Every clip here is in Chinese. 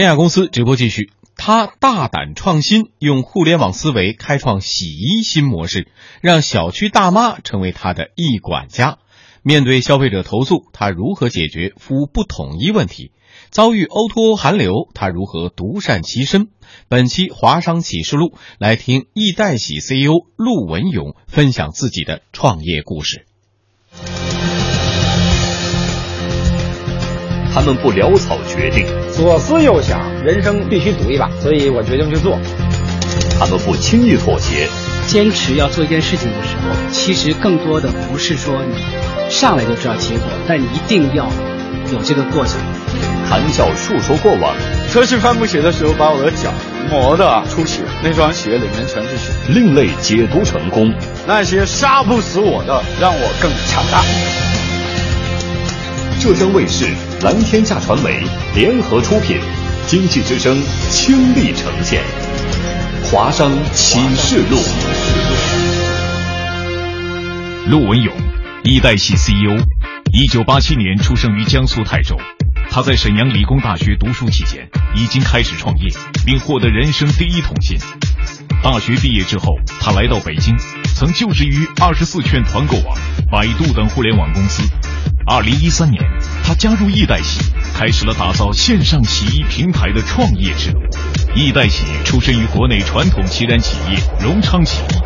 天下公司直播继续。他大胆创新，用互联网思维开创洗衣新模式，让小区大妈成为他的一管家。面对消费者投诉，他如何解决服务不统一问题？遭遇 O2O 寒流，他如何独善其身？本期华商启示录，来听易代喜 CEO 陆文勇分享自己的创业故事。他们不潦草决定，左思右想，人生必须赌一把，所以我决定去做。他们不轻易妥协，坚持要做一件事情的时候，其实更多的不是说你上来就知道结果，但一定要有这个过程。谈笑述说过往，车去帆布鞋的时候，把我的脚磨得出血，那双鞋里面全是血。另类解读成功，那些杀不死我的，让我更强大。浙江卫视、蓝天下传媒联合出品，《经济之声》倾力呈现《华商启示录》。陆文勇，易代系 CEO，一九八七年出生于江苏泰州。他在沈阳理工大学读书期间，已经开始创业，并获得人生第一桶金。大学毕业之后，他来到北京，曾就职于二十四圈团购网、百度等互联网公司。二零一三年，他加入易代喜，开始了打造线上洗衣平台的创业之路。易代喜出身于国内传统旗舰企业荣昌洗衣。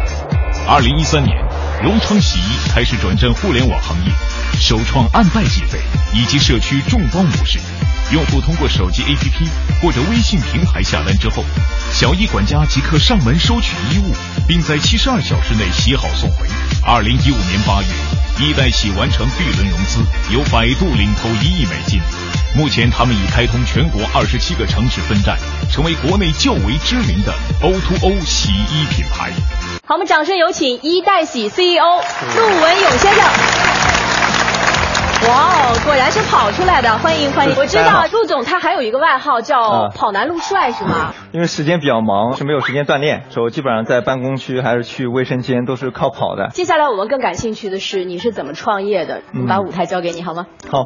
二零一三年，荣昌洗衣开始转战互联网行业，首创按袋计费以及社区众包模式。用户通过手机 APP 或者微信平台下单之后，小衣管家即刻上门收取衣物，并在七十二小时内洗好送回。二零一五年八月，衣代洗完成 B 轮融资，由百度领投一亿美金。目前，他们已开通全国二十七个城市分站，成为国内较为知名的 O2O 洗衣品牌。好，我们掌声有请衣代洗 CEO 陆文勇先生。哇哦，果然是跑出来的，欢迎欢迎！我知道陆总他还有一个外号叫“跑男陆帅”是吗？因为时间比较忙，是没有时间锻炼，所以基本上在办公区还是去卫生间都是靠跑的。接下来我们更感兴趣的是你是怎么创业的？把舞台交给你好吗？好。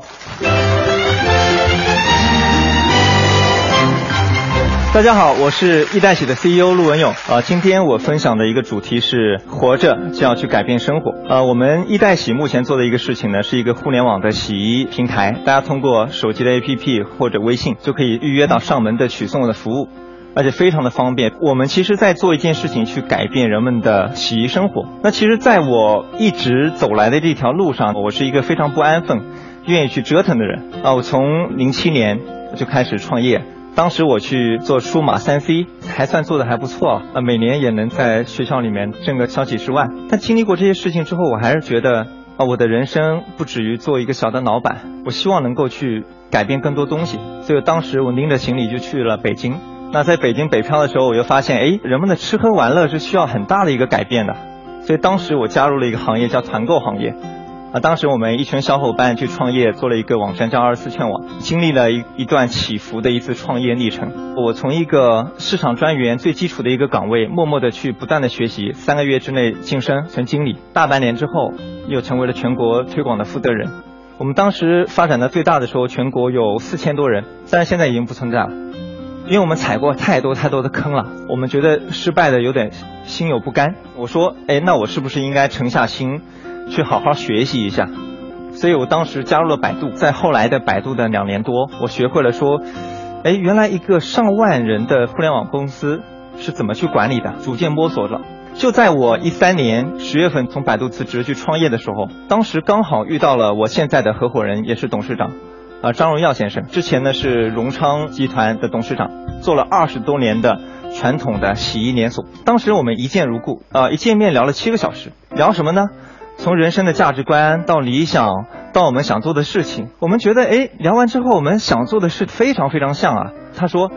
大家好，我是易代喜的 CEO 陆文勇啊。今天我分享的一个主题是活着就要去改变生活啊。我们易代喜目前做的一个事情呢，是一个互联网的洗衣平台，大家通过手机的 APP 或者微信就可以预约到上门的取送的服务，而且非常的方便。我们其实在做一件事情去改变人们的洗衣生活。那其实在我一直走来的这条路上，我是一个非常不安分、愿意去折腾的人啊。我从零七年就开始创业。当时我去做数码三 C，还算做的还不错啊，每年也能在学校里面挣个小几十万。但经历过这些事情之后，我还是觉得啊，我的人生不止于做一个小的老板，我希望能够去改变更多东西。所以当时我拎着行李就去了北京。那在北京北漂的时候，我又发现，哎，人们的吃喝玩乐是需要很大的一个改变的。所以当时我加入了一个行业，叫团购行业。啊，当时我们一群小伙伴去创业，做了一个网站叫二十四券网，经历了一一段起伏的一次创业历程。我从一个市场专员最基础的一个岗位，默默的去不断的学习，三个月之内晋升成经理，大半年之后又成为了全国推广的负责人。我们当时发展的最大的时候，全国有四千多人，但是现在已经不存在了，因为我们踩过太多太多的坑了，我们觉得失败的有点心有不甘。我说，哎，那我是不是应该沉下心？去好好学习一下，所以我当时加入了百度，在后来的百度的两年多，我学会了说，哎，原来一个上万人的互联网公司是怎么去管理的，逐渐摸索着。就在我一三年十月份从百度辞职去创业的时候，当时刚好遇到了我现在的合伙人，也是董事长，啊，张荣耀先生。之前呢是荣昌集团的董事长，做了二十多年的传统的洗衣连锁。当时我们一见如故，啊，一见面聊了七个小时，聊什么呢？从人生的价值观到理想，到我们想做的事情，我们觉得，哎，聊完之后，我们想做的事非常非常像啊。他说，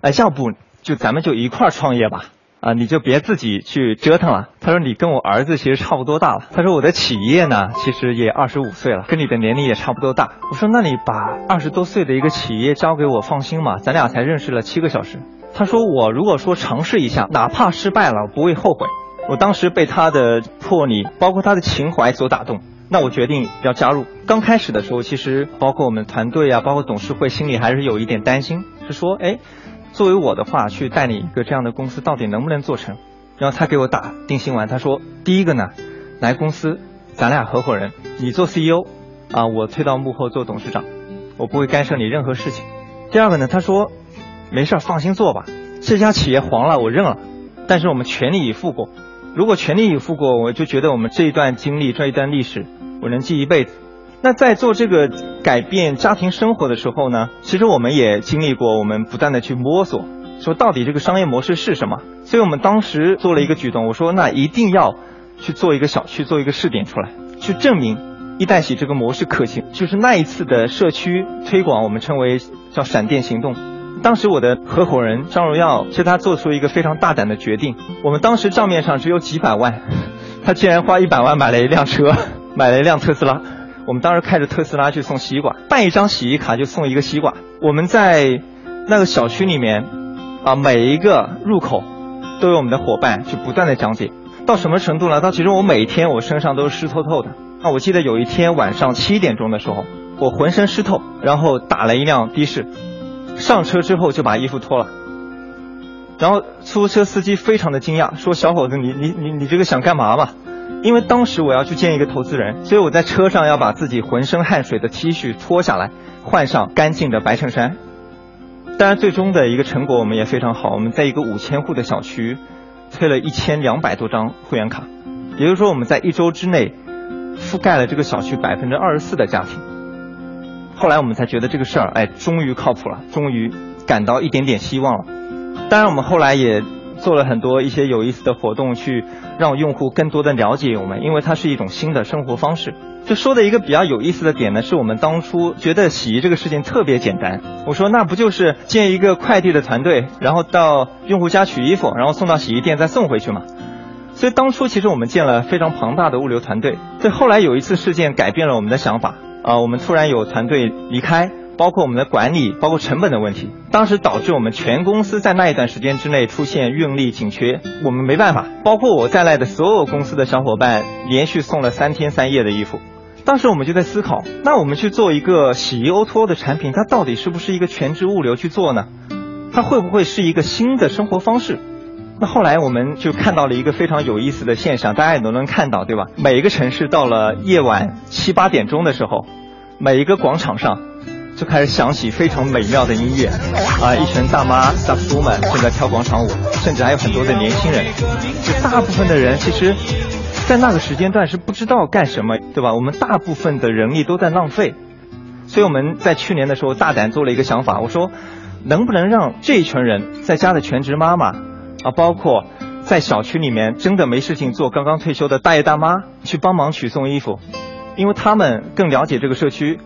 哎，要不就咱们就一块儿创业吧，啊，你就别自己去折腾了。他说，你跟我儿子其实差不多大了。他说，我的企业呢，其实也二十五岁了，跟你的年龄也差不多大。我说，那你把二十多岁的一个企业交给我，放心嘛，咱俩才认识了七个小时。他说，我如果说尝试一下，哪怕失败了，我不会后悔。我当时被他的魄力，包括他的情怀所打动，那我决定要加入。刚开始的时候，其实包括我们团队啊，包括董事会，心里还是有一点担心，是说，哎，作为我的话去带领一个这样的公司，到底能不能做成？然后他给我打定心丸，他说，第一个呢，来公司，咱俩合伙人，你做 CEO，啊，我退到幕后做董事长，我不会干涉你任何事情。第二个呢，他说，没事放心做吧，这家企业黄了我认了，但是我们全力以赴过。如果全力以赴过，我就觉得我们这一段经历、这一段历史，我能记一辈子。那在做这个改变家庭生活的时候呢，其实我们也经历过，我们不断的去摸索，说到底这个商业模式是什么。所以我们当时做了一个举动，我说那一定要去做一个小区，做一个试点出来，去证明一代喜这个模式可行。就是那一次的社区推广，我们称为叫闪电行动。当时我的合伙人张荣耀，其实他做出一个非常大胆的决定。我们当时账面上只有几百万，他竟然花一百万买了一辆车，买了一辆特斯拉。我们当时开着特斯拉去送西瓜，办一张洗衣卡就送一个西瓜。我们在那个小区里面，啊，每一个入口都有我们的伙伴去不断的讲解。到什么程度呢？到其实我每一天我身上都是湿透透的。那我记得有一天晚上七点钟的时候，我浑身湿透，然后打了一辆的士。上车之后就把衣服脱了，然后出租车司机非常的惊讶，说：“小伙子，你你你你这个想干嘛嘛？”因为当时我要去见一个投资人，所以我在车上要把自己浑身汗水的 T 恤脱下来，换上干净的白衬衫。当然，最终的一个成果我们也非常好，我们在一个五千户的小区推了一千两百多张会员卡，也就是说我们在一周之内覆盖了这个小区百分之二十四的家庭。后来我们才觉得这个事儿，哎，终于靠谱了，终于感到一点点希望了。当然，我们后来也做了很多一些有意思的活动，去让用户更多的了解我们，因为它是一种新的生活方式。就说的一个比较有意思的点呢，是我们当初觉得洗衣这个事情特别简单。我说那不就是建一个快递的团队，然后到用户家取衣服，然后送到洗衣店再送回去嘛？所以当初其实我们建了非常庞大的物流团队。对，后来有一次事件改变了我们的想法。啊，我们突然有团队离开，包括我们的管理，包括成本的问题，当时导致我们全公司在那一段时间之内出现运力紧缺，我们没办法，包括我在内的所有公司的小伙伴连续送了三天三夜的衣服。当时我们就在思考，那我们去做一个洗衣 O2O 的产品，它到底是不是一个全职物流去做呢？它会不会是一个新的生活方式？那后来我们就看到了一个非常有意思的现象，大家也都能看到，对吧？每一个城市到了夜晚七八点钟的时候，每一个广场上就开始响起非常美妙的音乐，啊，一群大妈大叔们正在跳广场舞，甚至还有很多的年轻人。就大部分的人其实，在那个时间段是不知道干什么，对吧？我们大部分的人力都在浪费，所以我们在去年的时候大胆做了一个想法，我说，能不能让这一群人在家的全职妈妈。啊，包括在小区里面真的没事情做，刚刚退休的大爷大妈去帮忙取送衣服，因为他们更了解这个社区。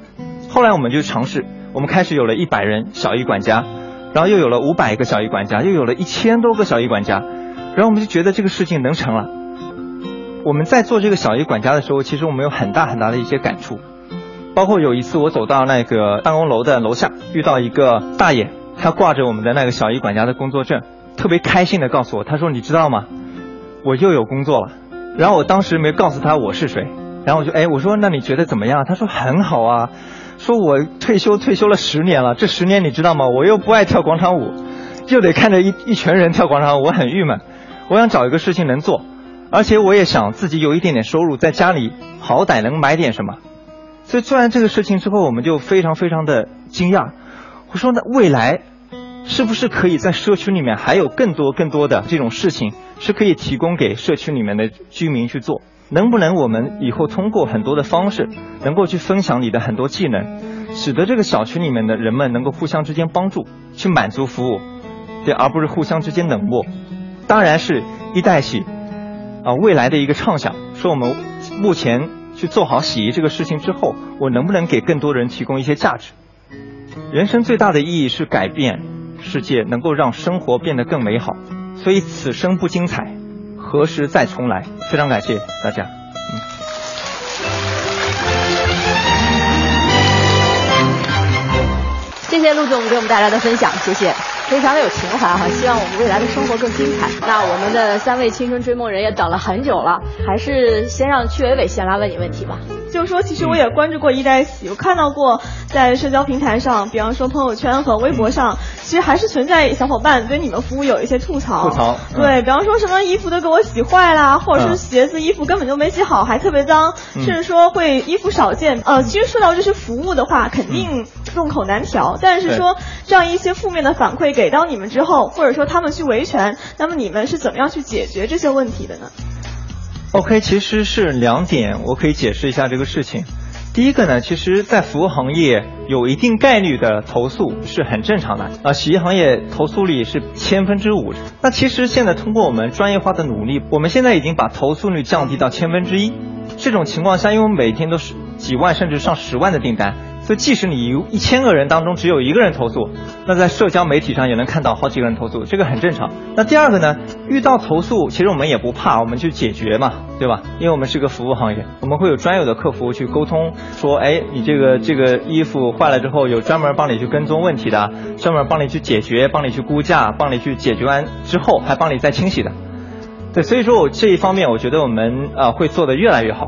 后来我们就尝试，我们开始有了一百人小艺管家，然后又有了五百个小艺管家，又有了一千多个小艺管家，然后我们就觉得这个事情能成了。我们在做这个小艺管家的时候，其实我们有很大很大的一些感触，包括有一次我走到那个办公楼的楼下，遇到一个大爷，他挂着我们的那个小艺管家的工作证。特别开心的告诉我，他说：“你知道吗？我又有工作了。”然后我当时没告诉他我是谁，然后我就哎，我说：“那你觉得怎么样？”他说：“很好啊。”说：“我退休退休了十年了，这十年你知道吗？我又不爱跳广场舞，又得看着一一群人跳广场舞，我很郁闷。我想找一个事情能做，而且我也想自己有一点点收入，在家里好歹能买点什么。所以做完这个事情之后，我们就非常非常的惊讶。我说：“那未来？”是不是可以在社区里面还有更多更多的这种事情是可以提供给社区里面的居民去做？能不能我们以后通过很多的方式，能够去分享你的很多技能，使得这个小区里面的人们能够互相之间帮助，去满足服务，对，而不是互相之间冷漠。当然是一代洗啊未来的一个畅想，说我们目前去做好洗衣这个事情之后，我能不能给更多人提供一些价值？人生最大的意义是改变。世界能够让生活变得更美好，所以此生不精彩，何时再重来？非常感谢大家。谢谢陆总给我们带来的分享，谢谢，非常的有情怀哈。希望我们未来的生活更精彩。那我们的三位青春追梦人也等了很久了，还是先让曲伟伟先来问你问题吧。就是说，其实我也关注过一代喜，我看到过在社交平台上，比方说朋友圈和微博上，其实还是存在小伙伴对你们服务有一些吐槽。吐槽。对，比方说什么衣服都给我洗坏啦，或者是鞋子、衣服根本就没洗好，还特别脏，甚至说会衣服少见。呃，其实说到这些服务的话，肯定众口难调。但是说这样一些负面的反馈给到你们之后，或者说他们去维权，那么你们是怎么样去解决这些问题的呢？OK，其实是两点，我可以解释一下这个事情。第一个呢，其实，在服务行业有一定概率的投诉是很正常的啊。洗衣行业投诉率是千分之五，那其实现在通过我们专业化的努力，我们现在已经把投诉率降低到千分之一。这种情况下，因为每天都是几万甚至上十万的订单。所以，即使你有一千个人当中只有一个人投诉，那在社交媒体上也能看到好几个人投诉，这个很正常。那第二个呢，遇到投诉，其实我们也不怕，我们去解决嘛，对吧？因为我们是个服务行业，我们会有专有的客服去沟通，说，哎，你这个这个衣服坏了之后，有专门帮你去跟踪问题的，专门帮你去解决，帮你去估价，帮你去解决完之后还帮你再清洗的。对，所以说我这一方面，我觉得我们啊会做得越来越好。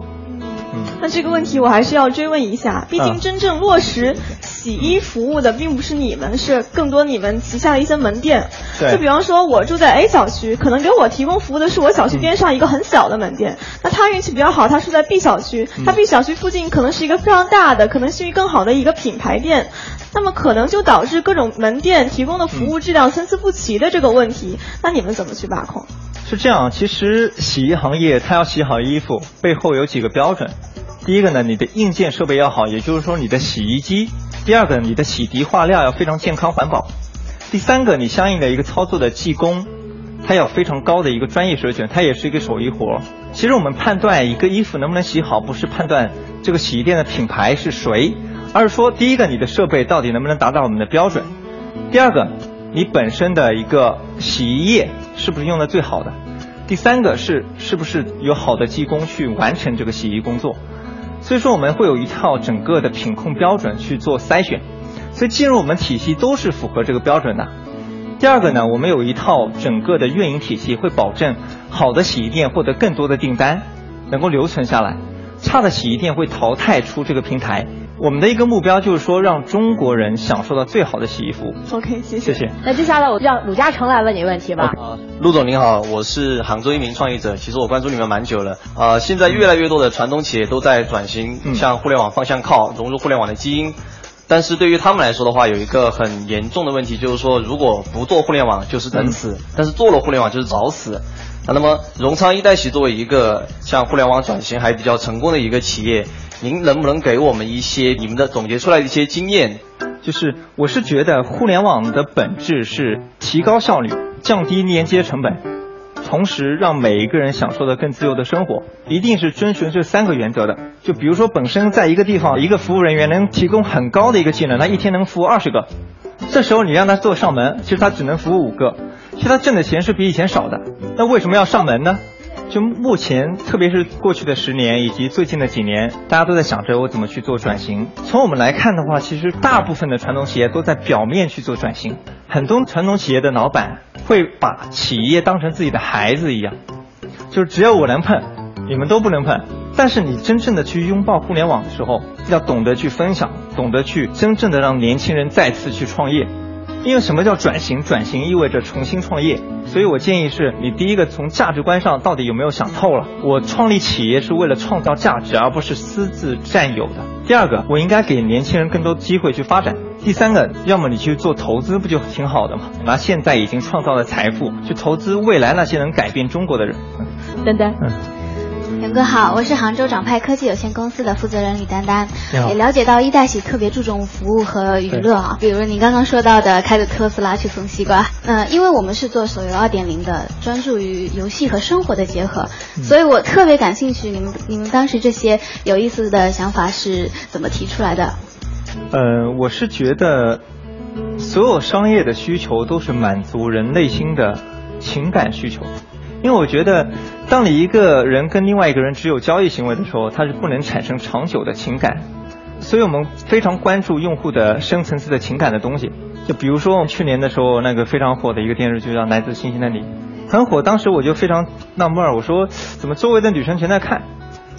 那这个问题我还是要追问一下，毕竟真正落实洗衣服务的并不是你们，是更多你们旗下的一些门店。对。就比方说，我住在 A 小区，可能给我提供服务的是我小区边上一个很小的门店。那他运气比较好，他住在 B 小区，他 B 小区附近可能是一个非常大的，可能信誉更好的一个品牌店，那么可能就导致各种门店提供的服务质量参差不齐的这个问题。那你们怎么去把控？是这样，其实洗衣行业它要洗好衣服，背后有几个标准。第一个呢，你的硬件设备要好，也就是说你的洗衣机；第二个，你的洗涤化料要非常健康环保；第三个，你相应的一个操作的技工，他有非常高的一个专业水准，他也是一个手艺活。其实我们判断一个衣服能不能洗好，不是判断这个洗衣店的品牌是谁，而是说第一个，你的设备到底能不能达到我们的标准；第二个，你本身的一个洗衣液是不是用的最好的；第三个是是不是有好的技工去完成这个洗衣工作。所以说我们会有一套整个的品控标准去做筛选，所以进入我们体系都是符合这个标准的。第二个呢，我们有一套整个的运营体系，会保证好的洗衣店获得更多的订单，能够留存下来，差的洗衣店会淘汰出这个平台。我们的一个目标就是说，让中国人享受到最好的洗衣服务。OK，谢谢。谢谢。那接下来我让鲁嘉诚来问你问题吧。啊，陆总您好，我是杭州一名创业者，其实我关注你们蛮久了。啊，现在越来越多的传统企业都在转型，向互联网方向靠，融入互联网的基因。但是对于他们来说的话，有一个很严重的问题，就是说如果不做互联网就是等死，但是做了互联网就是找死。那么荣昌一代洗作为一个向互联网转型还比较成功的一个企业。您能不能给我们一些你们的总结出来的一些经验？就是我是觉得互联网的本质是提高效率、降低连接成本，同时让每一个人享受的更自由的生活，一定是遵循这三个原则的。就比如说，本身在一个地方，一个服务人员能提供很高的一个技能，他一天能服务二十个，这时候你让他做上门，其实他只能服务五个，其实他挣的钱是比以前少的。那为什么要上门呢？就目前，特别是过去的十年以及最近的几年，大家都在想着我怎么去做转型。从我们来看的话，其实大部分的传统企业都在表面去做转型。很多传统企业的老板会把企业当成自己的孩子一样，就是只要我能碰，你们都不能碰。但是你真正的去拥抱互联网的时候，要懂得去分享，懂得去真正的让年轻人再次去创业。因为什么叫转型？转型意味着重新创业。所以我建议是你第一个从价值观上到底有没有想透了？我创立企业是为了创造价值，而不是私自占有的。第二个，我应该给年轻人更多机会去发展。第三个，要么你去做投资，不就挺好的吗？拿现在已经创造的财富去投资未来那些能改变中国的人。丹丹。嗯。杨哥好，我是杭州掌派科技有限公司的负责人李丹丹。也了解到一代喜特别注重服务和娱乐啊，比如你刚刚说到的开着特斯拉去送西瓜。嗯，因为我们是做手游二点零的，专注于游戏和生活的结合，所以我特别感兴趣。你们你们当时这些有意思的想法是怎么提出来的？呃，我是觉得所有商业的需求都是满足人内心的情感需求。因为我觉得，当你一个人跟另外一个人只有交易行为的时候，他是不能产生长久的情感。所以我们非常关注用户的深层次的情感的东西。就比如说我们去年的时候，那个非常火的一个电视剧叫《来自星星的你》，很火。当时我就非常纳闷儿，我说怎么周围的女生全在看？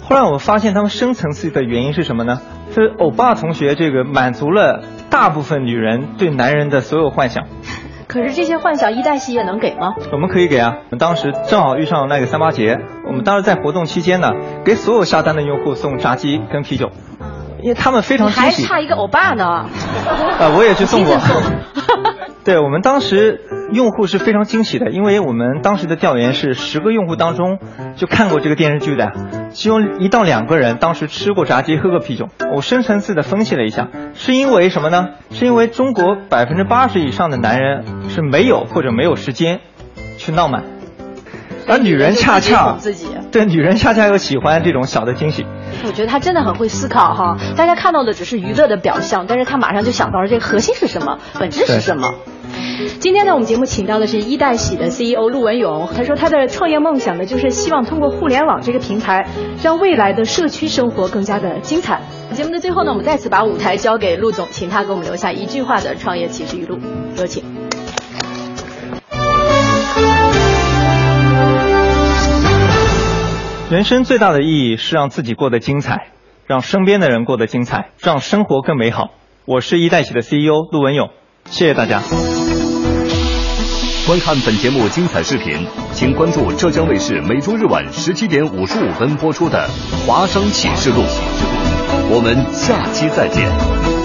后来我发现他们深层次的原因是什么呢？是欧巴同学这个满足了大部分女人对男人的所有幻想。可是这些幻想一代喜也能给吗？我们可以给啊！我们当时正好遇上那个三八节，我们当时在活动期间呢，给所有下单的用户送炸鸡跟啤酒，因为他们非常惊喜。还差一个欧巴呢。啊，我也去送过。对我们当时用户是非常惊喜的，因为我们当时的调研是十个用户当中就看过这个电视剧的，其中一到两个人当时吃过炸鸡喝过啤酒。我深层次的分析了一下，是因为什么呢？是因为中国百分之八十以上的男人是没有或者没有时间去浪漫，而女人恰恰对女人恰恰又喜欢这种小的惊喜。我觉得他真的很会思考哈，大家看到的只是娱乐的表象，但是他马上就想到了这个核心是什么，本质是什么。今天呢，我们节目请到的是一代喜的 CEO 陆文勇。他说他的创业梦想呢，就是希望通过互联网这个平台，让未来的社区生活更加的精彩。节目的最后呢，我们再次把舞台交给陆总，请他给我们留下一句话的创业启示语录。有请。人生最大的意义是让自己过得精彩，让身边的人过得精彩，让生活更美好。我是一代喜的 CEO 陆文勇。谢谢大家。观看本节目精彩视频，请关注浙江卫视每周日晚十七点五十五分播出的《华商启示录》。我们下期再见。